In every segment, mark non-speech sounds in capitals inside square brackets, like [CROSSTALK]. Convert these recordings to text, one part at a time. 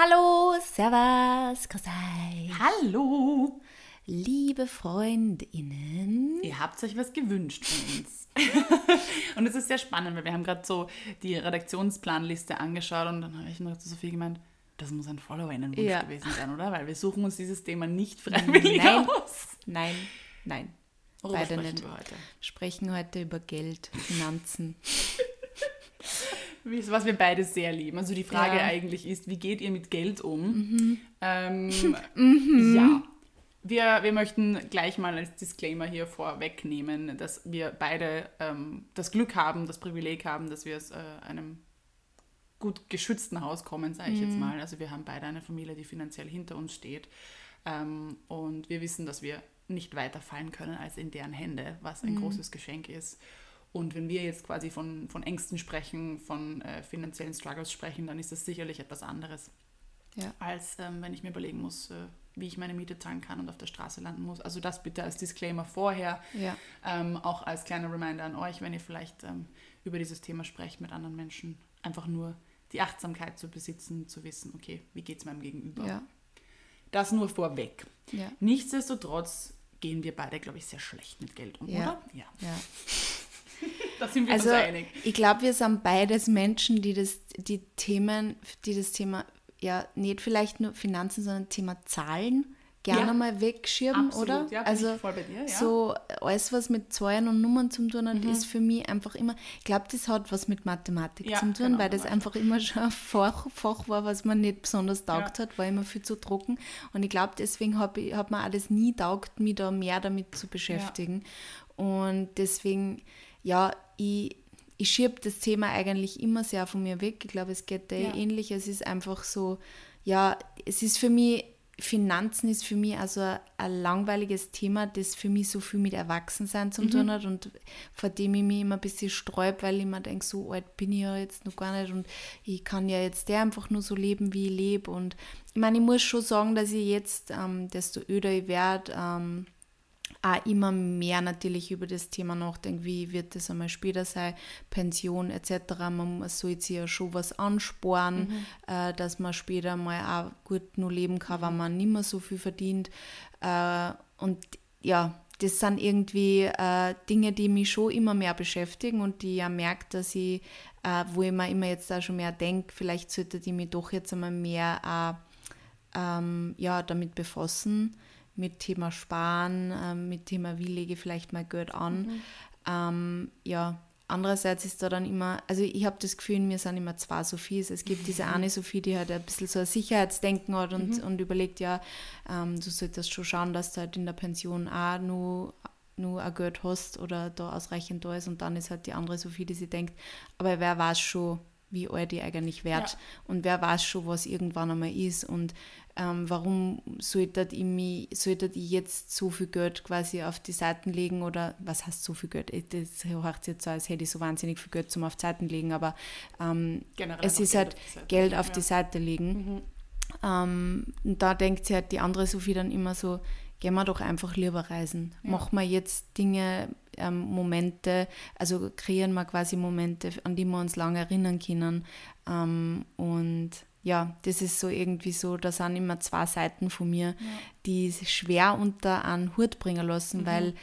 Hallo, Servus, grüß euch. Hallo! Liebe Freundinnen. Ihr habt euch was gewünscht von uns. [LAUGHS] und es ist sehr spannend, weil wir haben gerade so die Redaktionsplanliste angeschaut und dann habe ich nur zu Sophie gemeint, das muss ein FollowerInnenwunsch Ja. gewesen sein, oder? Weil wir suchen uns dieses Thema nicht freiwillig Nein. aus. Nein, nein. Worüber Beide sprechen nicht. wir heute? Wir sprechen heute über Geld, Finanzen. [LAUGHS] Was wir beide sehr lieben. Also die Frage Ja. Mhm. eigentlich ist, wie geht ihr mit Geld um? Ähm, [LAUGHS] Ja. Wir, wir möchten gleich mal als Disclaimer hier vorwegnehmen, dass wir beide ähm, das Glück haben, das Privileg haben, dass wir aus äh, einem gut geschützten Haus kommen, sage ich jetzt Mhm. mal. Also wir haben beide eine Familie, die finanziell hinter uns steht. Ähm, und wir wissen, dass wir nicht weiter fallen können als in deren Hände, was Mhm. ein großes Geschenk ist. Und wenn wir jetzt quasi von, von Ängsten sprechen, von äh, finanziellen Struggles sprechen, dann ist das sicherlich etwas anderes, Ja. als ähm, wenn ich mir überlegen muss, äh, wie ich meine Miete zahlen kann und auf der Straße landen muss. Also das bitte als Disclaimer vorher. Ja. Ähm, auch als kleiner Reminder an euch, wenn ihr vielleicht ähm, über dieses Thema sprecht mit anderen Menschen, einfach nur die Achtsamkeit zu besitzen, zu wissen, okay, wie geht es meinem Gegenüber? Ja. Das nur vorweg. Nichtsdestotrotz gehen wir beide, glaube ich, sehr schlecht mit Geld um, oder? Ja. [LAUGHS] Da sind wir Also, uns einig. ich glaube, wir sind beides Menschen, die das, die Themen, die das Thema, ja, nicht vielleicht nur Finanzen, sondern Thema Zahlen gerne Ja. mal wegschirben, Absolut, oder? ja, also dir, ja. so alles, was mit Zahlen und Nummern zu tun hat, Mhm. ist für mich einfach immer, ich glaube, das hat was mit Mathematik zu tun, genau, weil das einfach immer schon ein Fach, Fach war, was man nicht besonders taugt hat, war immer viel zu trocken. Und ich glaube, deswegen hat hab mir auch das nie taugt, mich da mehr damit zu beschäftigen. Und deswegen, ja, ich, ich schiebe das Thema eigentlich immer sehr von mir weg. Ich glaube, es geht dir Ja. ähnlich. Es ist einfach so, ja, es ist für mich, Finanzen ist für mich also ein langweiliges Thema, das für mich so viel mit Erwachsensein zu tun hat und vor dem ich mich immer ein bisschen sträub, weil ich mir denke, so alt bin ich ja jetzt noch gar nicht und ich kann ja jetzt der einfach nur so leben, wie ich lebe. Und ich meine, ich muss schon sagen, dass ich jetzt, ähm, desto öder ich werde, ähm, auch immer mehr natürlich über das Thema nachdenke, wie wird das einmal später sein, Pension etc. Man muss- soll sich ja schon was ansparen, äh, dass man später mal auch gut nur leben kann, wenn man nicht mehr so viel verdient. Äh, und ja, das sind irgendwie äh, Dinge, die mich schon immer mehr beschäftigen und die ja merke, dass ich, äh, wo ich mir immer jetzt auch schon mehr denke, vielleicht sollte ich mich doch jetzt einmal mehr auch ähm, ja, damit befassen, mit Thema Sparen, ähm, mit Thema, wie lege ich vielleicht mal Geld an. Ähm, ja, andererseits ist da dann immer, also ich habe das Gefühl, mir sind immer zwei Sophies. Es gibt diese eine Sophie, die halt ein bisschen so ein Sicherheitsdenken hat und, und überlegt, ja, ähm, du solltest schon schauen, dass du halt in der Pension auch nur nur ein Geld hast oder da ausreichend da ist und dann ist halt die andere Sophie, die sich denkt, aber wer weiß schon, wie alt ich eigentlich wert Ja. und wer weiß schon, was irgendwann einmal ist und ähm, warum sollte ich, mich, sollte ich jetzt so viel Geld quasi auf die Seiten legen oder was heißt so viel Geld? Das hört jetzt so, als hätte ich so wahnsinnig viel Geld zum auf die Seiten legen, aber ähm, es ist Geld halt auf die Seite Geld legen, auf ja. die Seite legen. Ähm, und da denkt sie halt die andere Sophie dann immer so, gehen wir doch einfach lieber reisen. Machen wir jetzt Dinge, ähm, Momente, also kreieren wir quasi Momente, an die wir uns lange erinnern können. Ähm, und ja, das ist so irgendwie so, da sind immer zwei Seiten von mir, die es schwer unter einen Hut bringen lassen, weil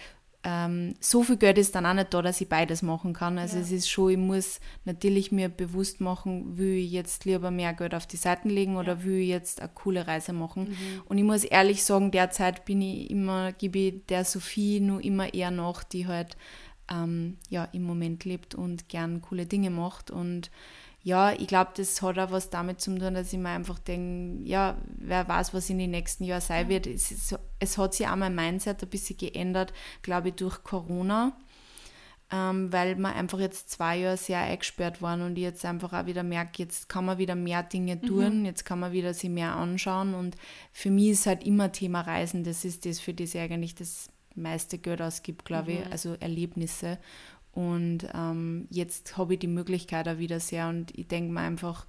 ähm, so viel Geld ist dann auch nicht da, dass ich beides machen kann. Also Ja. es ist schon, ich muss natürlich mir bewusst machen, will ich jetzt lieber mehr Geld auf die Seiten legen oder will ich jetzt eine coole Reise machen. Und ich muss ehrlich sagen, derzeit bin ich immer, gebe ich der Sophie nur immer eher nach, die halt ähm, ja, im Moment lebt und gern coole Dinge macht. Und ja, ich glaube, das hat auch was damit zu tun, dass ich mir einfach denke, ja, wer weiß, was in den nächsten Jahren sein wird. Es, ist, es hat sich auch mein Mindset ein bisschen geändert, glaube ich, durch Corona, ähm, weil wir einfach jetzt zwei Jahre sehr eingesperrt waren und ich jetzt einfach auch wieder merke, jetzt kann man wieder mehr Dinge tun, jetzt kann man wieder sich mehr anschauen und für mich ist halt immer Thema Reisen, das ist das, für das ich eigentlich das meiste Geld ausgibt, glaube ich, also Erlebnisse. Und ähm, jetzt habe ich die Möglichkeit auch wieder sehr und ich denke mir einfach,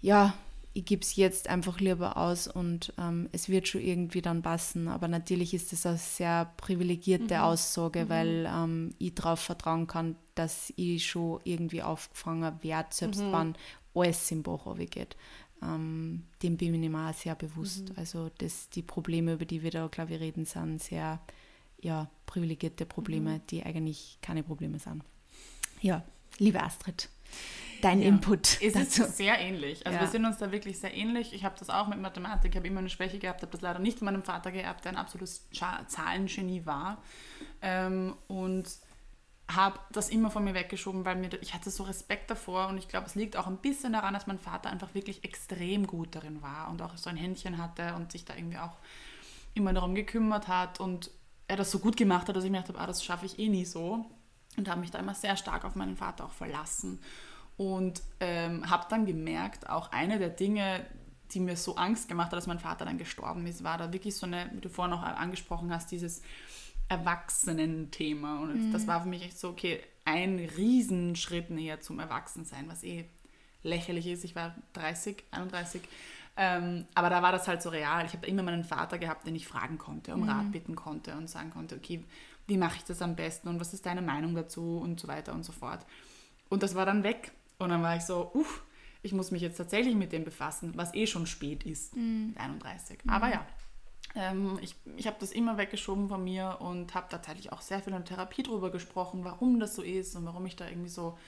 ja, ich gebe es jetzt einfach lieber aus und ähm, es wird schon irgendwie dann passen. Aber natürlich ist das eine sehr privilegierte Aussage, weil ähm, ich darauf vertrauen kann, dass ich schon irgendwie aufgefangen werde, selbst wenn alles im Bach geht. Ähm, dem bin ich mir auch sehr bewusst. Mhm. Also dass die Probleme, über die wir da, glaube ich, reden, sind sehr ja, privilegierte Probleme, Mhm. die eigentlich keine Probleme sind. Ja, liebe Astrid, dein Ja. Input Es ist dazu. sehr ähnlich. Also Ja. wir sind uns da wirklich sehr ähnlich. Ich habe das auch mit Mathematik, habe immer eine Schwäche gehabt, habe das leider nicht von meinem Vater geerbt, der ein absolutes Zahlengenie war. Ähm, und habe das immer von mir weggeschoben, weil mir, ich hatte so Respekt davor und ich glaube, es liegt auch ein bisschen daran, dass mein Vater einfach wirklich extrem gut darin war und auch so ein Händchen hatte und sich da irgendwie auch immer darum gekümmert hat und er das so gut gemacht hat, dass ich mir gedacht habe, ah, das schaffe ich eh nie so und habe mich da immer sehr stark auf meinen Vater auch verlassen und ähm, habe dann gemerkt, auch eine der Dinge, die mir so Angst gemacht hat, dass mein Vater dann gestorben ist, war da wirklich so eine, wie du vorhin auch angesprochen hast, dieses Erwachsenen-Thema. Und das war für mich echt so, okay, ein Riesenschritt näher zum Erwachsensein, was eh lächerlich ist. Ich war 30, 31. Ähm, aber da war das halt so real. Ich habe immer meinen Vater gehabt, den ich fragen konnte, um Rat bitten konnte und sagen konnte, okay, wie mache ich das am besten und was ist deine Meinung dazu und so weiter und so fort. Und das war dann weg. Und dann war ich so, uff, ich muss mich jetzt tatsächlich mit dem befassen, was eh schon spät ist, mit 31. Aber ja, ähm, ich, ich habe das immer weggeschoben von mir und habe tatsächlich auch sehr viel in Therapie drüber gesprochen, warum das so ist und warum ich da irgendwie so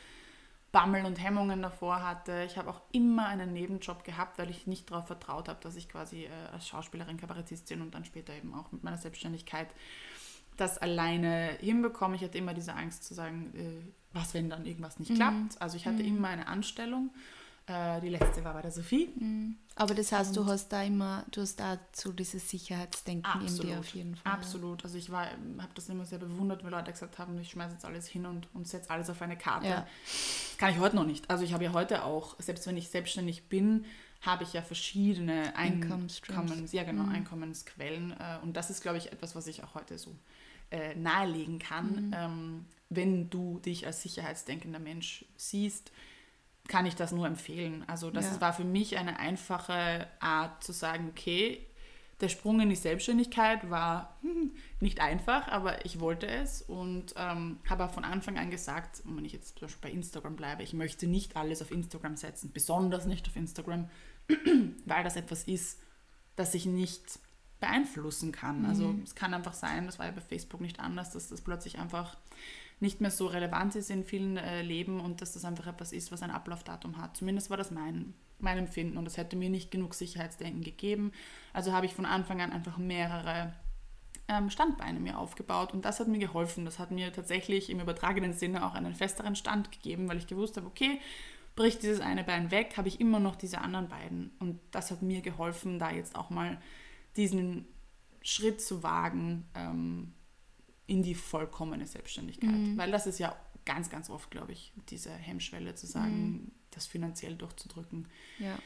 Bammel und Hemmungen davor hatte. Ich habe auch immer einen Nebenjob gehabt, weil ich nicht darauf vertraut habe, dass ich quasi äh, als Schauspielerin, Kabarettistin und dann später eben auch mit meiner Selbstständigkeit das alleine hinbekomme. Ich hatte immer diese Angst zu sagen, äh, was, wenn dann irgendwas nicht klappt. Also ich hatte immer eine Anstellung. Äh, die letzte war bei der Sophie. Aber das heißt, du hast da immer, du hast da so dieses Sicherheitsdenken in dir auf jeden Fall. Absolut. Also ich habe das immer sehr bewundert, weil Leute gesagt haben, ich schmeiße jetzt alles hin und, und setze alles auf eine Karte. Ja. Das kann ich heute noch nicht. Also ich habe ja heute auch, selbst wenn ich selbstständig bin, habe ich ja verschiedene. Einkommens, ja genau, Einkommensquellen. äh, Und das ist, glaube ich, etwas, was ich auch heute so äh, nahelegen kann. Ähm, wenn du dich als sicherheitsdenkender Mensch siehst, kann ich das nur empfehlen. Also das Ja. war für mich eine einfache Art zu sagen, okay, der Sprung in die Selbstständigkeit war hm, [LAUGHS] nicht einfach, aber ich wollte es und ähm, habe auch von Anfang an gesagt, wenn ich jetzt zum Beispiel bei Instagram bleibe, ich möchte nicht alles auf Instagram setzen, besonders nicht auf Instagram, [CLEARS THROAT] weil das etwas ist, das ich nicht beeinflussen kann. Also es kann einfach sein, das war ja bei Facebook nicht anders, dass das plötzlich einfach nicht mehr so relevant ist in vielen äh, Leben und dass das einfach etwas ist, was ein Ablaufdatum hat. Zumindest war das mein, mein Empfinden und es hätte mir nicht genug Sicherheitsdenken gegeben. Also habe ich von Anfang an einfach mehrere ähm, Standbeine mir aufgebaut und das hat mir geholfen. Das hat mir tatsächlich im übertragenen Sinne auch einen festeren Stand gegeben, weil ich gewusst habe, okay, bricht dieses eine Bein weg, habe ich immer noch diese anderen beiden. Und das hat mir geholfen, da jetzt auch mal diesen Schritt zu wagen ähm, in die vollkommene Selbstständigkeit. Weil das ist ja ganz, ganz oft, glaube ich, diese Hemmschwelle zu sagen, das finanziell durchzudrücken, Ja,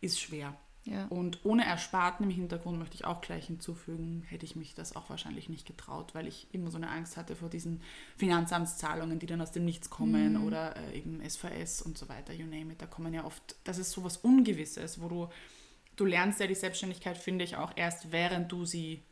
ist schwer. ja. Und ohne Ersparten im Hintergrund möchte ich auch gleich hinzufügen, hätte ich mich das auch wahrscheinlich nicht getraut, weil ich immer so eine Angst hatte vor diesen Finanzamtszahlungen, die dann aus dem Nichts kommen oder äh, eben SVS und so weiter, you name it. Da kommen ja oft, das ist so was Ungewisses, wo du, du lernst ja die Selbstständigkeit, finde ich, auch erst während du sie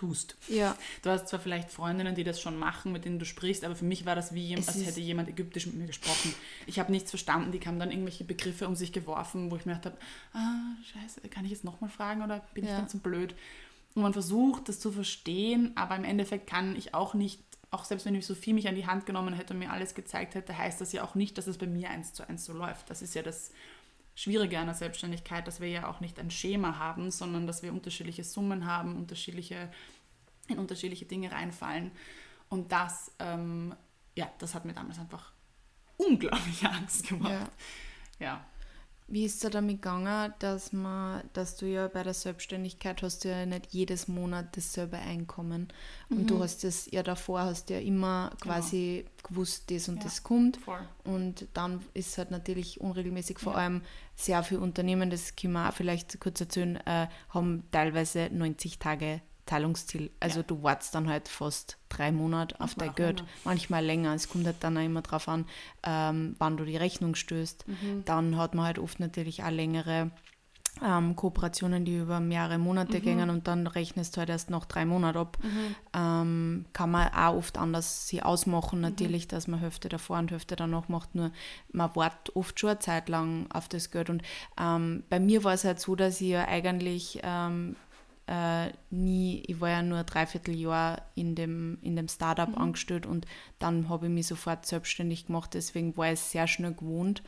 tust. ja. Du hast zwar vielleicht Freundinnen, die das schon machen, mit denen du sprichst, aber für mich war das wie, jem- Es als hätte jemand Ägyptisch mit mir gesprochen. Ich habe nichts verstanden, die haben dann irgendwelche Begriffe um sich geworfen, wo ich mir gedacht habe, ah, scheiße, kann ich jetzt nochmal fragen oder bin ich Ja. dann zu blöd? Und man versucht, das zu verstehen, aber im Endeffekt kann ich auch nicht, auch selbst wenn die Sophie mich an die Hand genommen hätte und mir alles gezeigt hätte, heißt das ja auch nicht, dass es bei mir eins zu eins so läuft. Das ist ja das Schwierige an der Selbstständigkeit, dass wir ja auch nicht ein Schema haben, sondern dass wir unterschiedliche Summen haben, unterschiedliche, in unterschiedliche Dinge reinfallen. Und das, ähm, ja, das hat mir damals einfach unglaubliche [LAUGHS] Angst gemacht. Ja. Ja. Wie ist es damit gegangen, dass man, dass du ja bei der Selbstständigkeit hast du ja nicht jedes Monat dasselbe Einkommen und Mhm. du hast das ja davor hast du ja immer quasi gewusst, das und Ja. das kommt Voll. und dann ist es halt natürlich unregelmäßig, vor Ja. allem sehr viele Unternehmen, das können wir auch vielleicht kurz erzählen, äh, haben teilweise 90 Tage Zahlungsziel. Also Ja. du wartest dann halt fast drei Monate auf dein Geld, manchmal länger. Es kommt halt dann auch immer drauf an, ähm, wann du die Rechnung stößt. Mhm. Dann hat man halt oft natürlich auch längere ähm, Kooperationen, die über mehrere Monate mhm. gingen und dann rechnest du halt erst nach drei Monaten ab. Mhm. Ähm, kann man auch oft anders sie ausmachen, mhm. natürlich, mhm. dass man Hälfte davor und Hälfte danach macht, nur man wartet oft schon eine Zeit lang auf das Geld. Und ähm, bei mir war es halt so, dass ich ja eigentlich ähm, äh, nie, ich war ja nur ein Dreivierteljahr in dem, in dem Startup mhm. angestellt und dann habe ich mich sofort selbstständig gemacht, deswegen war ich sehr schnell gewohnt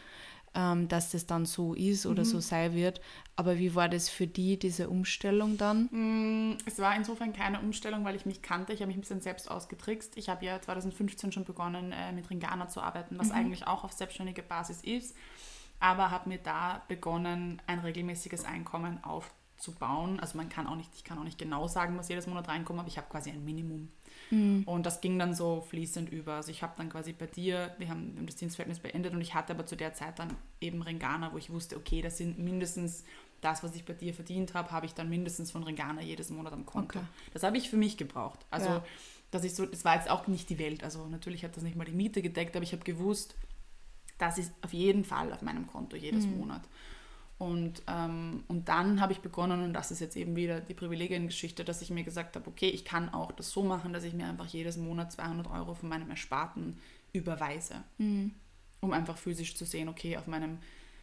ähm, dass das dann so ist oder mhm. so sein wird. Aber wie war das für die, diese Umstellung dann? Mm, es war insofern keine Umstellung, weil ich mich kannte. Ich habe mich ein bisschen selbst ausgetrickst. Ich habe ja 2015 schon begonnen, äh, mit Ringana zu arbeiten, was mhm. eigentlich auch auf selbstständiger Basis ist. Aber habe mir da begonnen, ein regelmäßiges Einkommen aufzubauen. Also man kann auch nicht, ich kann auch nicht genau sagen, was jedes Monat reinkommt, aber ich habe quasi ein Minimum Mhm. Und das ging dann so fließend über. Also ich habe dann quasi bei dir, wir haben das Dienstverhältnis beendet und ich hatte aber zu der Zeit dann eben Ringana, wo ich wusste, okay, das sind mindestens das, was ich bei dir verdient habe, habe ich dann mindestens von Ringana jedes Monat am Konto. Okay. Das habe ich für mich gebraucht. Also, ja. dass ich so, das war jetzt auch nicht die Welt. Also natürlich hat das nicht mal die Miete gedeckt, aber ich habe gewusst, das ist auf jeden Fall auf meinem Konto jedes mhm. Monat. Und, ähm, und dann habe ich begonnen, und das ist jetzt eben wieder die Privilegiengeschichte, dass ich mir gesagt habe, okay, ich kann auch das so machen, dass ich mir einfach jedes Monat 200 Euro von meinem Ersparten überweise, mhm. um einfach physisch zu sehen, okay, auf meinem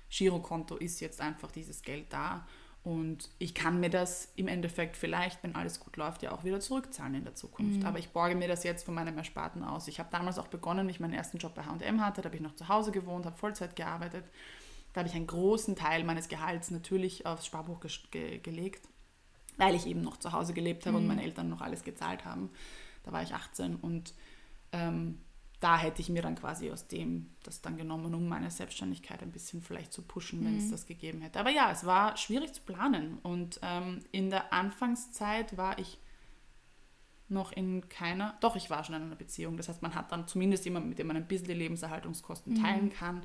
Girokonto ist jetzt einfach dieses Geld da und ich kann mir das im Endeffekt vielleicht, wenn alles gut läuft, ja auch wieder zurückzahlen in der Zukunft. Mhm. Aber ich borge mir das jetzt von meinem Ersparten aus. Ich habe damals auch begonnen, wie ich meinen ersten Job bei H&M hatte, da habe ich noch zu Hause gewohnt, habe Vollzeit gearbeitet da habe ich einen großen Teil meines Gehalts natürlich aufs Sparbuch ge ge gelegt, weil ich eben noch zu Hause gelebt habe mhm. und meine Eltern noch alles gezahlt haben. Da war ich 18 und ähm, da hätte ich mir dann quasi aus dem das dann genommen, um meine Selbstständigkeit ein bisschen vielleicht zu pushen, wenn mhm. es das gegeben hätte. Aber ja, es war schwierig zu planen und ähm, in der Anfangszeit war ich noch in keiner, doch ich war schon in einer Beziehung. Das heißt, man hat dann zumindest jemanden, mit dem man ein bisschen die Lebenserhaltungskosten mhm. teilen kann.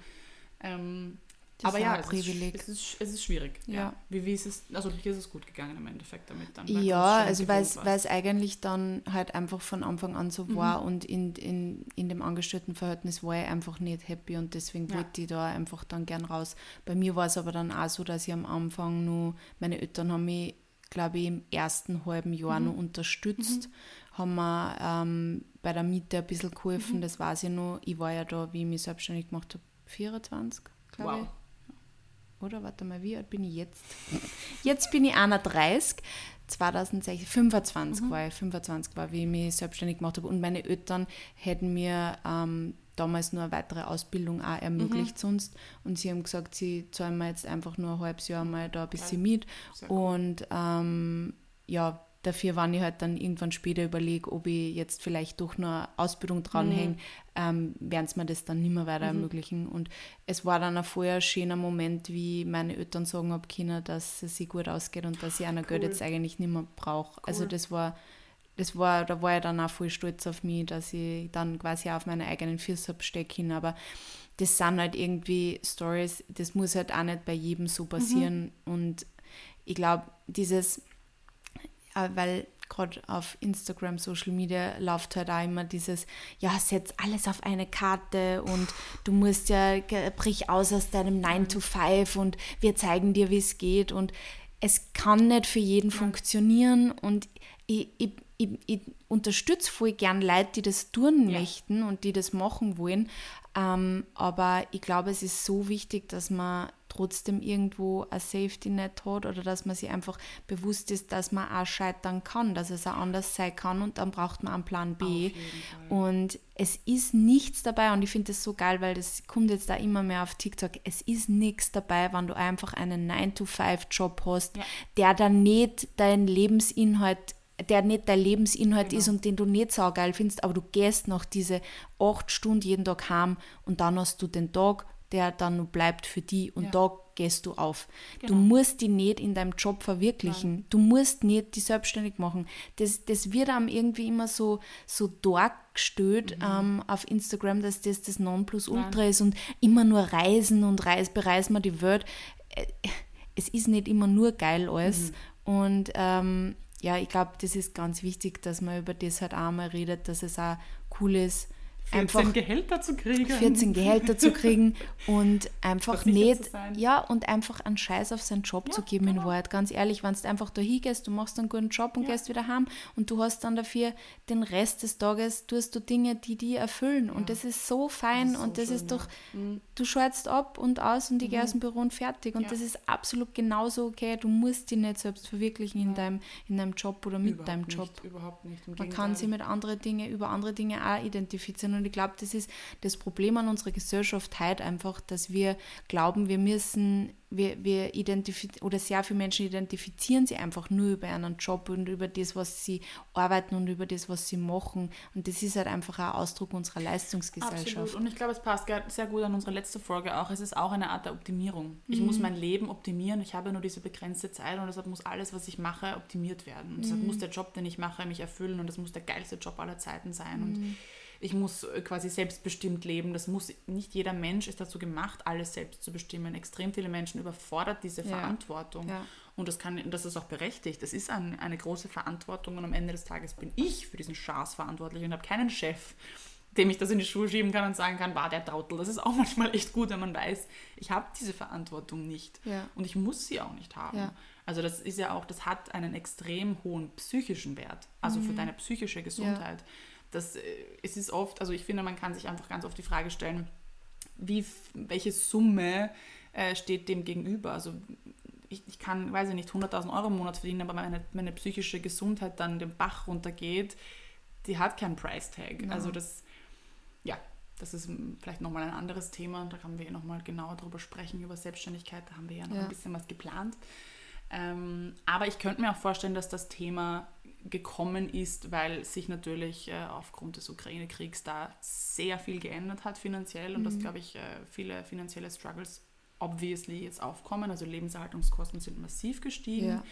Ähm, das aber ja, es Privileg. Ist, es, ist, es ist schwierig. Ja. ja. Wie, wie ist es, also hier ist es gut gegangen im Endeffekt damit dann. Ja, also weil es eigentlich dann halt einfach von Anfang an so mhm. war und in, in, in dem Angestelltenverhältnis war ich einfach nicht happy und deswegen ja. wollte ich da einfach dann gern raus. Bei mir war es aber dann auch so, dass ich am Anfang nur, meine Eltern haben mich, glaube ich, im ersten halben Jahr mhm. noch unterstützt, mhm. haben mir ähm, bei der Miete ein bisschen geholfen, mhm. das weiß ich noch. Ich war ja da, wie ich mich selbstständig gemacht habe, 24, glaube wow. ich oder? Warte mal, wie alt bin ich jetzt? Jetzt bin ich 31. 2016, 25 mhm. war ich, 25 war, wie ich mich selbstständig gemacht habe. Und meine Eltern hätten mir ähm, damals nur eine weitere Ausbildung auch ermöglicht mhm. sonst. Und sie haben gesagt, sie zahlen mir jetzt einfach nur ein halbes Jahr mal da ein bisschen mit. Und ähm, ja, Dafür, wenn ich halt dann irgendwann später überlege, ob ich jetzt vielleicht doch noch eine Ausbildung dranhänge, mhm. ähm, werden sie mir das dann nicht mehr weiter mhm. ermöglichen. Und es war dann auch vorher ein schöner Moment, wie meine Eltern sagen habe können, dass es sich gut ausgeht und dass ich einer cool. Geld jetzt eigentlich nicht mehr brauche. Also cool. Also das war, das war, da war ich dann auch voll stolz auf mich, dass ich dann quasi auf meine eigenen Füße stecken Aber das sind halt irgendwie Stories, das muss halt auch nicht bei jedem so passieren. Mhm. Und ich glaube, dieses weil gerade auf Instagram, Social Media läuft halt auch immer dieses, ja, setz alles auf eine Karte und du musst ja, brich aus aus deinem 9 to 5 und wir zeigen dir, wie es geht. Und es kann nicht für jeden funktionieren und ich, ich, ich, ich unterstütze voll gern Leute, die das tun ja. möchten und die das machen wollen, ähm, aber ich glaube, es ist so wichtig, dass man trotzdem irgendwo ein Safety Net hat oder dass man sich einfach bewusst ist, dass man auch scheitern kann, dass es auch anders sein kann und dann braucht man einen Plan B. Und es ist nichts dabei und ich finde das so geil, weil das kommt jetzt da immer mehr auf TikTok. Es ist nichts dabei, wenn du einfach einen 9-to-5-Job hast, ja. der dann nicht dein Lebensinhalt der nicht dein Lebensinhalt genau. ist und den du nicht so geil findest, aber du gehst nach diese acht Stunden jeden Tag heim und dann hast du den Tag, der dann nur bleibt für die und ja. da gehst du auf. Genau. Du musst die nicht in deinem Job verwirklichen. Nein. Du musst nicht die selbstständig machen. Das, das wird einem irgendwie immer so, so dargestellt mhm. ähm, auf Instagram, dass das das Nonplusultra Nein. ist und immer nur reisen und reis, bereisen wir die Welt. Äh, es ist nicht immer nur geil alles. Mhm. Und ähm, ja, ich glaube, das ist ganz wichtig, dass man über das halt auch mal redet, dass es auch cool ist, 14 einfach Gehälter zu kriegen. 14 Gehälter zu kriegen [LAUGHS] und einfach nicht, ja, und einfach einen Scheiß auf seinen Job ja, zu geben genau. in Wahrheit. Ganz ehrlich, wenn du einfach da hingehst, du machst einen guten Job und ja. gehst wieder heim und du hast dann dafür den Rest des Tages, tust du Dinge, die die erfüllen und das ist so fein das ist und das schön, ist doch, mhm. du schaltest ab und aus und ich mhm. gehe aus dem Büro und fertig und das ist absolut genauso okay. Du musst dich nicht selbst verwirklichen in, deinem, in deinem Job oder mit überhaupt deinem Job. Nicht, überhaupt nicht. Man kann sich mit anderen Dingen, über andere Dinge auch identifizieren und ich glaube, das ist das Problem an unserer Gesellschaft heute einfach, dass wir glauben, wir müssen, wir, wir identifizieren, oder sehr viele Menschen identifizieren sich einfach nur über einen Job und über das, was sie arbeiten und über das, was sie machen. Und das ist halt einfach ein Ausdruck unserer Leistungsgesellschaft. Absolut. Und ich glaube, es passt sehr gut an unsere letzte Folge auch. Es ist auch eine Art der Optimierung. Ich mhm. muss mein Leben optimieren. Ich habe nur diese begrenzte Zeit und deshalb muss alles, was ich mache, optimiert werden. Und deshalb mhm. muss der Job, den ich mache, mich erfüllen und das muss der geilste Job aller Zeiten sein. Mhm. Und ich muss äh, quasi selbstbestimmt leben. Das muss nicht jeder Mensch ist dazu gemacht, alles selbst zu bestimmen. Extrem viele Menschen überfordert diese ja. Verantwortung. Ja. Und das, kann, das ist auch berechtigt. Das ist ein, eine große Verantwortung und am Ende des Tages bin ich für diesen Schaß verantwortlich und habe keinen Chef, dem ich das in die Schuhe schieben kann und sagen kann, war der Trautel. Das ist auch [LAUGHS] manchmal echt gut, wenn man weiß, ich habe diese Verantwortung nicht ja. und ich muss sie auch nicht haben. Also das ist ja auch, das hat einen extrem hohen psychischen Wert, also mhm. für deine psychische Gesundheit das, äh, es ist oft, also ich finde, man kann sich einfach ganz oft die Frage stellen, wie, welche Summe äh, steht dem gegenüber? Also ich, ich kann, weiß ich nicht, 100.000 Euro im Monat verdienen, aber meine, meine psychische Gesundheit dann den Bach runtergeht, die hat keinen Price-Tag. Ja. Also das, ja, das ist vielleicht nochmal ein anderes Thema. Da können wir nochmal genauer drüber sprechen, über Selbstständigkeit. Da haben wir ja noch ja. ein bisschen was geplant. Ähm, aber ich könnte mir auch vorstellen, dass das Thema gekommen ist, weil sich natürlich äh, aufgrund des Ukraine-Kriegs da sehr viel geändert hat finanziell und mhm. dass, glaube ich, äh, viele finanzielle Struggles obviously jetzt aufkommen. Also Lebenserhaltungskosten sind massiv gestiegen. Ja.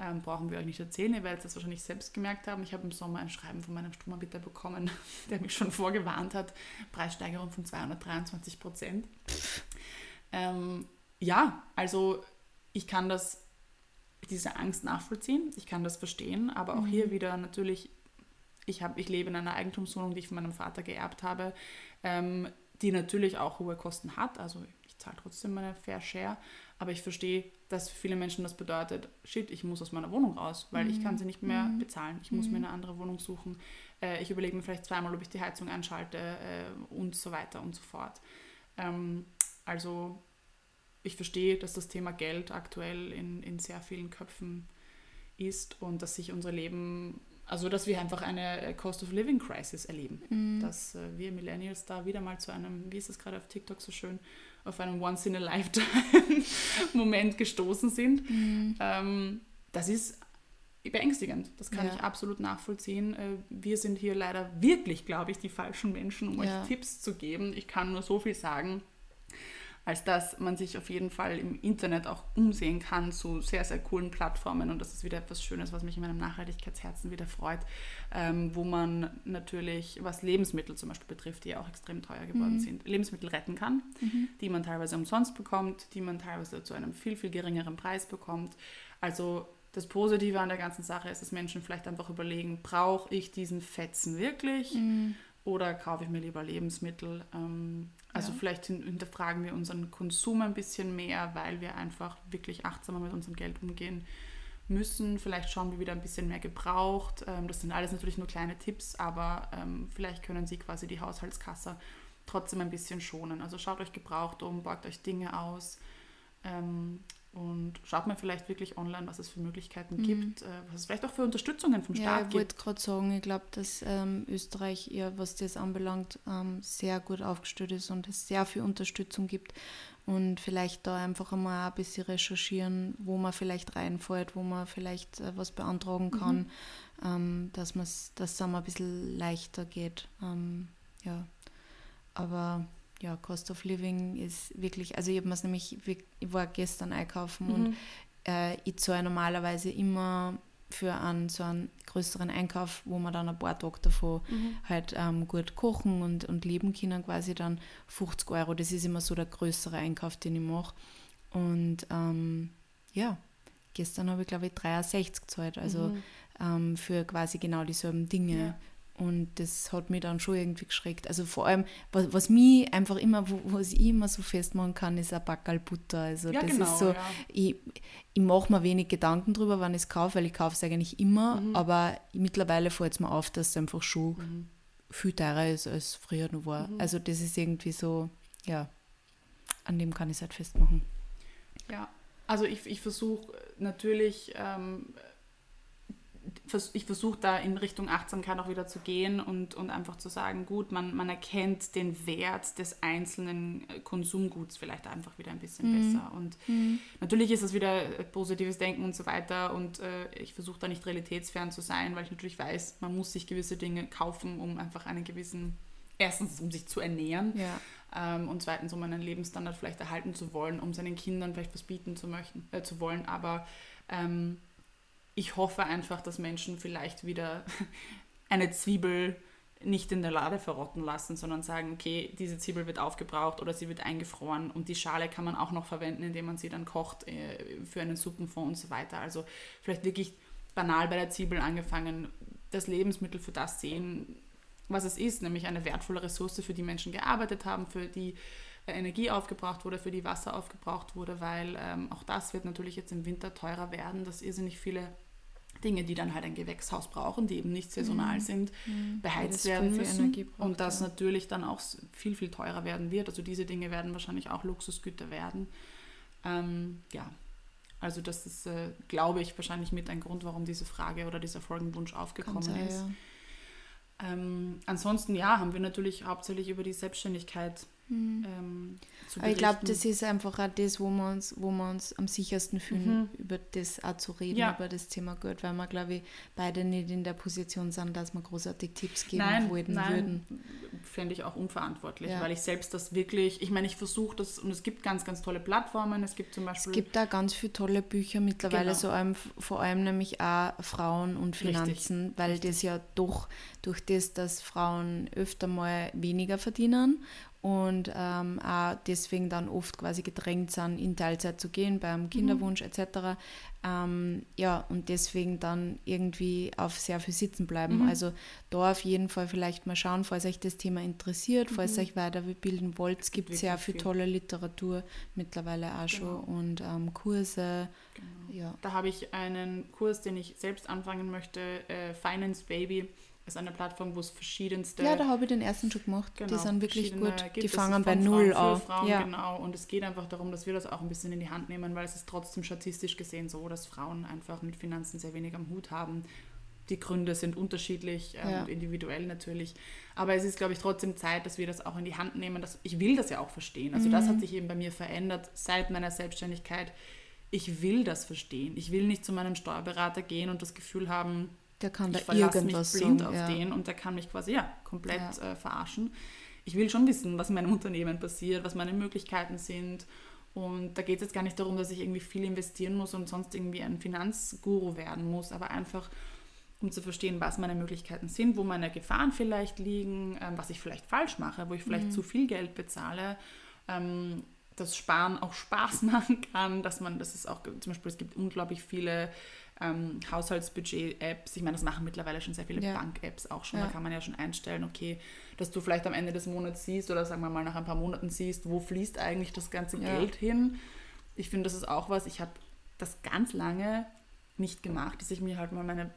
Ähm, brauchen wir euch nicht erzählen, ihr werdet das wahrscheinlich selbst gemerkt haben. Ich habe im Sommer ein Schreiben von meinem Stromanbieter bekommen, [LAUGHS] der mich schon vorgewarnt hat, Preissteigerung von 223 Prozent. Ähm, ja, also ich kann das diese Angst nachvollziehen. Ich kann das verstehen, aber auch mhm. hier wieder natürlich, ich, hab, ich lebe in einer Eigentumswohnung, die ich von meinem Vater geerbt habe, ähm, die natürlich auch hohe Kosten hat. Also ich zahle trotzdem meine Fair Share, aber ich verstehe, dass für viele Menschen das bedeutet, shit, ich muss aus meiner Wohnung raus, weil mhm. ich kann sie nicht mehr mhm. bezahlen. Ich muss mir mhm. eine andere Wohnung suchen. Äh, ich überlege mir vielleicht zweimal, ob ich die Heizung anschalte äh, und so weiter und so fort. Ähm, also ich verstehe, dass das Thema Geld aktuell in, in sehr vielen Köpfen ist und dass sich unser Leben, also dass wir einfach eine Cost of Living Crisis erleben. Mhm. Dass äh, wir Millennials da wieder mal zu einem, wie ist es gerade auf TikTok so schön, auf einen Once in a Lifetime [LAUGHS] Moment gestoßen sind. Mhm. Ähm, das ist beängstigend. Das kann ja. ich absolut nachvollziehen. Äh, wir sind hier leider wirklich, glaube ich, die falschen Menschen, um ja. euch Tipps zu geben. Ich kann nur so viel sagen als dass man sich auf jeden Fall im Internet auch umsehen kann zu sehr, sehr coolen Plattformen. Und das ist wieder etwas Schönes, was mich in meinem Nachhaltigkeitsherzen wieder freut, ähm, wo man natürlich, was Lebensmittel zum Beispiel betrifft, die ja auch extrem teuer geworden mhm. sind, Lebensmittel retten kann, mhm. die man teilweise umsonst bekommt, die man teilweise zu einem viel, viel geringeren Preis bekommt. Also das Positive an der ganzen Sache ist, dass Menschen vielleicht einfach überlegen, brauche ich diesen Fetzen wirklich? Mhm oder kaufe ich mir lieber Lebensmittel? Ähm, also ja. vielleicht hinterfragen wir unseren Konsum ein bisschen mehr, weil wir einfach wirklich achtsamer mit unserem Geld umgehen müssen. Vielleicht schauen wir wieder ein bisschen mehr gebraucht. Ähm, das sind alles natürlich nur kleine Tipps, aber ähm, vielleicht können Sie quasi die Haushaltskasse trotzdem ein bisschen schonen. Also schaut euch gebraucht um, borgt euch Dinge aus. Und schaut mal vielleicht wirklich online, was es für Möglichkeiten mhm. gibt, äh, was es vielleicht auch für Unterstützungen vom Staat gibt. Ja, ich wollte gerade sagen, ich glaube, dass ähm, Österreich ja, was das anbelangt, ähm, sehr gut aufgestellt ist und es sehr viel Unterstützung gibt. Und vielleicht da einfach einmal ein bisschen recherchieren, wo man vielleicht reinfällt, wo man vielleicht äh, was beantragen kann, mhm. ähm, dass es einem ein bisschen leichter geht. Ähm, ja, aber ja, Cost of Living ist wirklich, also ich habe es nämlich, ich war gestern einkaufen mhm. und äh, ich zahle normalerweise immer für einen so einen größeren Einkauf, wo man dann ein paar Tage davon mhm. halt ähm, gut kochen und, und leben können, quasi dann 50 Euro. Das ist immer so der größere Einkauf, den ich mache. Und ähm, ja, gestern habe ich glaube ich 63 gezahlt, also mhm. ähm, für quasi genau dieselben Dinge. Ja. Und das hat mich dann schon irgendwie geschreckt. Also vor allem, was, was mich einfach immer, wo, was ich immer so festmachen kann, ist ein Backerl Butter. Also Ja, das genau, ist so, ja. ich, ich mache mir wenig Gedanken drüber, wann ich es kaufe, weil ich kaufe es eigentlich immer. Mhm. Aber mittlerweile fällt es mir auf, dass es einfach schon Mhm. viel teurer ist, als früher noch war. Also das ist irgendwie so, ja, an dem kann ich es halt festmachen. Ja, also ich, ich versuche natürlich, ähm, ich versuche da in Richtung Achtsamkeit auch wieder zu gehen und, und einfach zu sagen, gut, man, man erkennt den Wert des einzelnen äh, Konsumguts vielleicht einfach wieder ein bisschen besser. Und natürlich ist das wieder äh, positives Denken und so weiter und äh, ich versuche da nicht realitätsfern zu sein, weil ich natürlich weiß, man muss sich gewisse Dinge kaufen, um einfach einen gewissen, erstens um sich zu ernähren, Ja. ähm, und zweitens, um einen Lebensstandard vielleicht erhalten zu wollen, um seinen Kindern vielleicht was bieten zu möchten, äh, zu wollen. Aber ähm, ich hoffe einfach, dass Menschen vielleicht wieder [LAUGHS] eine Zwiebel nicht in der Lade verrotten lassen, sondern sagen, okay, diese Zwiebel wird aufgebraucht oder sie wird eingefroren und die Schale kann man auch noch verwenden, indem man sie dann kocht äh, für einen Suppenfond und so weiter. Also vielleicht wirklich banal bei der Zwiebel angefangen, das Lebensmittel für das sehen, was es ist, nämlich eine wertvolle Ressource, für die Menschen gearbeitet haben, für die äh, Energie aufgebraucht wurde, für die Wasser aufgebraucht wurde, weil ähm, auch das wird natürlich jetzt im Winter teurer werden, dass irrsinnig viele Dinge, die dann halt ein Gewächshaus brauchen, die eben nicht saisonal sind, beheizt Jedes werden müssen braucht, und das ja. natürlich dann auch viel, viel teurer werden wird. Also diese Dinge werden wahrscheinlich auch Luxusgüter werden. Ähm, ja, also das ist, äh, glaube ich, wahrscheinlich mit ein Grund, warum diese Frage oder dieser Folgenwunsch aufgekommen sein, ist. ja. Ähm, ansonsten, ja, haben wir natürlich hauptsächlich über die Selbstständigkeit ähm, zu Aber ich glaube, das ist einfach auch das, wo wir uns, wo wir uns am sichersten fühlen, über das auch zu reden, Ja. über das Thema Geld, weil wir, glaube ich, beide nicht in der Position sind, dass wir großartig Tipps geben Nein, wollten nein, würden. fände ich auch unverantwortlich, Ja. weil ich selbst das wirklich, ich meine, ich versuche das und es gibt ganz, ganz tolle Plattformen. Es gibt zum Es Beispiel gibt da ganz viele tolle Bücher mittlerweile, Genau. so allem, vor allem nämlich auch Frauen und Richtig, Finanzen, weil das ja doch durch das, dass Frauen öfter mal weniger verdienen und ähm, auch deswegen dann oft quasi gedrängt sind, in Teilzeit zu gehen beim Kinderwunsch etc. Ähm, ja, und deswegen dann irgendwie auf sehr viel sitzen bleiben. Mhm. Also da auf jeden Fall vielleicht mal schauen, falls euch das Thema interessiert, falls ihr euch weiterbilden wollt. Es gibt sehr Mhm. Viel viel. tolle Literatur mittlerweile auch schon Genau. und ähm, Kurse. Genau. Ja. Da habe ich einen Kurs, den ich selbst anfangen möchte, äh, Finance Baby. Ist eine Plattform, wo es verschiedenste ja, da habe ich den ersten schon gemacht. Genau, die sind wirklich gut. Die Das fangen bei Null. Für Frauen, ja. genau. Und es geht einfach darum, dass wir das auch ein bisschen in die Hand nehmen, weil es ist trotzdem statistisch gesehen so, dass Frauen einfach mit Finanzen sehr wenig am Hut haben. Die Gründe sind unterschiedlich ähm, Ja. und individuell natürlich. Aber es ist, glaube ich, trotzdem Zeit, dass wir das auch in die Hand nehmen. Dass, ich will das ja auch verstehen. Also das Mhm. hat sich eben bei mir verändert seit meiner Selbstständigkeit. Ich will das verstehen. Ich will nicht zu meinem Steuerberater gehen und das Gefühl haben, Der kann ich da verlasse mich irgendwas blind sagen. auf ja. den und der kann mich quasi ja komplett Ja. Äh, verarschen. Ich will schon wissen, was in meinem Unternehmen passiert, was meine Möglichkeiten sind. Und da geht es jetzt gar nicht darum, dass ich irgendwie viel investieren muss und sonst irgendwie ein Finanzguru werden muss, aber einfach um zu verstehen, was meine Möglichkeiten sind, wo meine Gefahren vielleicht liegen, ähm, was ich vielleicht falsch mache, wo ich vielleicht zu viel Geld bezahle, ähm, dass Sparen auch [LAUGHS] Spaß machen kann, dass man, das ist auch zum Beispiel, es gibt unglaublich viele ähm, Haushaltsbudget-Apps. Ich meine, das machen mittlerweile schon sehr viele Ja. Bank-Apps auch schon. Ja. Da kann man ja schon einstellen, okay, dass du vielleicht am Ende des Monats siehst oder sagen wir mal nach ein paar Monaten siehst, wo fließt eigentlich das ganze Ja. Geld hin. Ich finde, das ist auch was, ich habe das ganz lange nicht gemacht, dass ich mir halt mal meine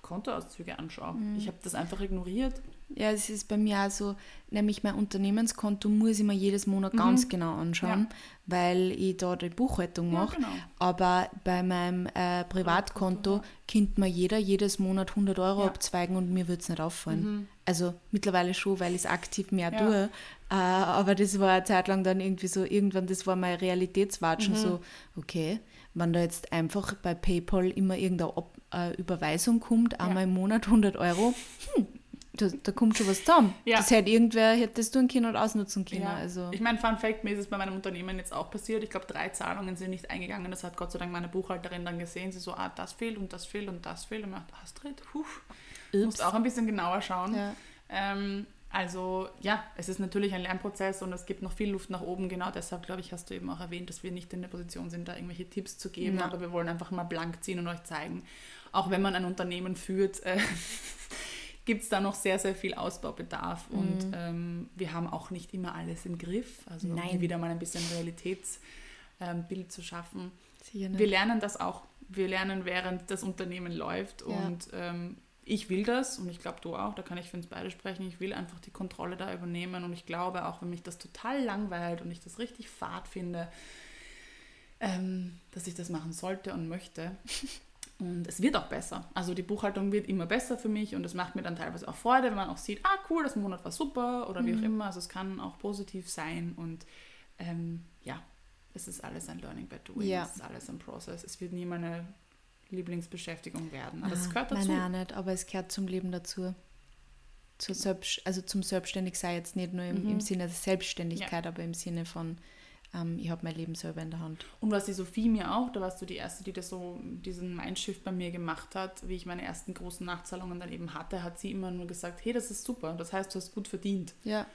Kontoauszüge anschaue. Mhm. Ich habe das einfach ignoriert. Ja, es ist bei mir auch so, nämlich mein Unternehmenskonto muss ich mir jedes Monat ganz genau anschauen, weil ich da die Buchhaltung Ja, mache. genau. Aber bei meinem äh, Privatkonto könnte mir jeder jedes Monat 100 Euro Ja. abzweigen und mir würde es nicht auffallen. Also mittlerweile schon, weil ich es aktiv mehr Ja. tue. Äh, aber das war eine Zeit lang dann irgendwie so, irgendwann, das war mein Realitätswatschen, so, okay, wenn da jetzt einfach bei PayPal immer irgendeine Ob äh, Überweisung kommt, einmal im Monat 100 Euro, hm, da, da kommt schon was zusammen. Ja. Das hätte irgendwer, hätte das tun können und ausnutzen können. Ja. Also, Ich meine, Fun Fact, mir ist es bei meinem Unternehmen jetzt auch passiert. Ich glaube, drei Zahlungen sind nicht eingegangen. Das hat Gott sei Dank meine Buchhalterin dann gesehen. Sie so, ah, das fehlt und das fehlt und das fehlt. Und ich dachte, Astrid, du musst auch ein bisschen genauer schauen. Ja. Ähm, also ja, es ist natürlich ein Lernprozess und es gibt noch viel Luft nach oben. Genau deshalb, glaube ich, hast du eben auch erwähnt, dass wir nicht in der Position sind, da irgendwelche Tipps zu geben. Ja. Aber wir wollen einfach mal blank ziehen und euch zeigen, auch wenn man ein Unternehmen führt, äh, [LAUGHS] gibt es da noch sehr, sehr viel Ausbaubedarf mhm. und ähm, wir haben auch nicht immer alles im Griff. Also Nein. wieder mal ein bisschen Realitätsbild ähm, zu schaffen. Wir lernen das auch. Wir lernen, während das Unternehmen läuft ja. und ähm, ich will das und ich glaube du auch, da kann ich für uns beide sprechen, ich will einfach die Kontrolle da übernehmen und ich glaube auch, wenn mich das total langweilt und ich das richtig fad finde, ähm, dass ich das machen sollte und möchte. [LAUGHS] Und es wird auch besser. Also die Buchhaltung wird immer besser für mich und es macht mir dann teilweise auch Freude, wenn man auch sieht, ah cool, das Monat war super oder wie auch mhm. immer. Also es kann auch positiv sein und ähm, ja, es ist alles ein Learning by Doing, ja. es ist alles ein Prozess. Es wird nie meine Lieblingsbeschäftigung werden. Aber es gehört dazu. Nein, nicht, aber es gehört zum Leben dazu. Zur Selbst, also zum Selbstständigsein jetzt nicht nur im, mhm. im Sinne der Selbstständigkeit, ja. aber im Sinne von, ähm, ich habe mein Leben selber in der Hand. Und was die Sophie mir auch, da warst du die Erste, die das so, diesen Mindshift bei mir gemacht hat, wie ich meine ersten großen Nachzahlungen dann eben hatte, hat sie immer nur gesagt, hey, das ist super, das heißt, du hast gut verdient. Ja.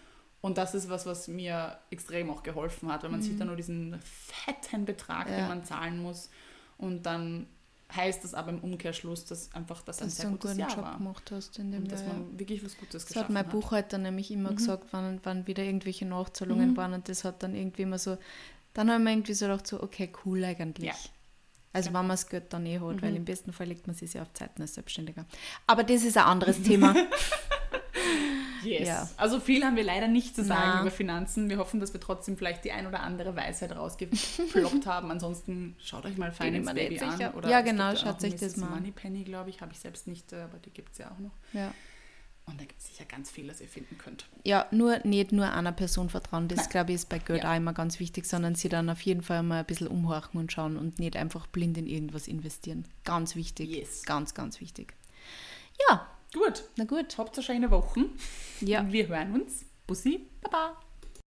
Und das ist was, was mir extrem auch geholfen hat, weil man mhm. sieht dann nur diesen fetten Betrag, ja. den man zahlen muss und dann heißt das aber im Umkehrschluss, dass einfach das dass ein sehr gutes Jahr Job war. gemacht hast in dem und dass Jahr, man wirklich was Gutes das hat mein hat. Buchhalter nämlich immer mhm. gesagt, wann, wann wieder irgendwelche Nachzahlungen mhm. waren und das hat dann irgendwie immer so, dann haben wir irgendwie so gedacht, so, okay, cool eigentlich. Ja. Also ja. wenn man das Geld dann eh hat, mhm. weil im besten Fall legt man sich ja auf Zeiten als Selbstständiger. Aber das ist ein anderes [LAUGHS] Thema. Yes. Ja. Also viel haben wir leider nicht zu sagen Na. über Finanzen. Wir hoffen, dass wir trotzdem vielleicht die ein oder andere Weisheit rausgeploppt [LAUGHS] haben. Ansonsten schaut euch mal Finance Baby an. Oder ja, genau, schaut sich das mal an. Money Penny, glaube ich, habe ich selbst nicht, äh, aber die gibt es ja auch noch. Ja. Und da gibt es sicher ganz viel, das ihr finden könnt. Ja, nur nicht nur einer Person vertrauen. Das, glaube ich, ist bei Geld ja. auch immer ganz wichtig, sondern sie dann auf jeden Fall mal ein bisschen umhorchen und schauen und nicht einfach blind in irgendwas investieren. Ganz wichtig. Yes. Ganz, ganz wichtig. Ja, Gut. Na gut. Habt eine schöne Woche. Ja. Wir hören uns. Bussi. Baba.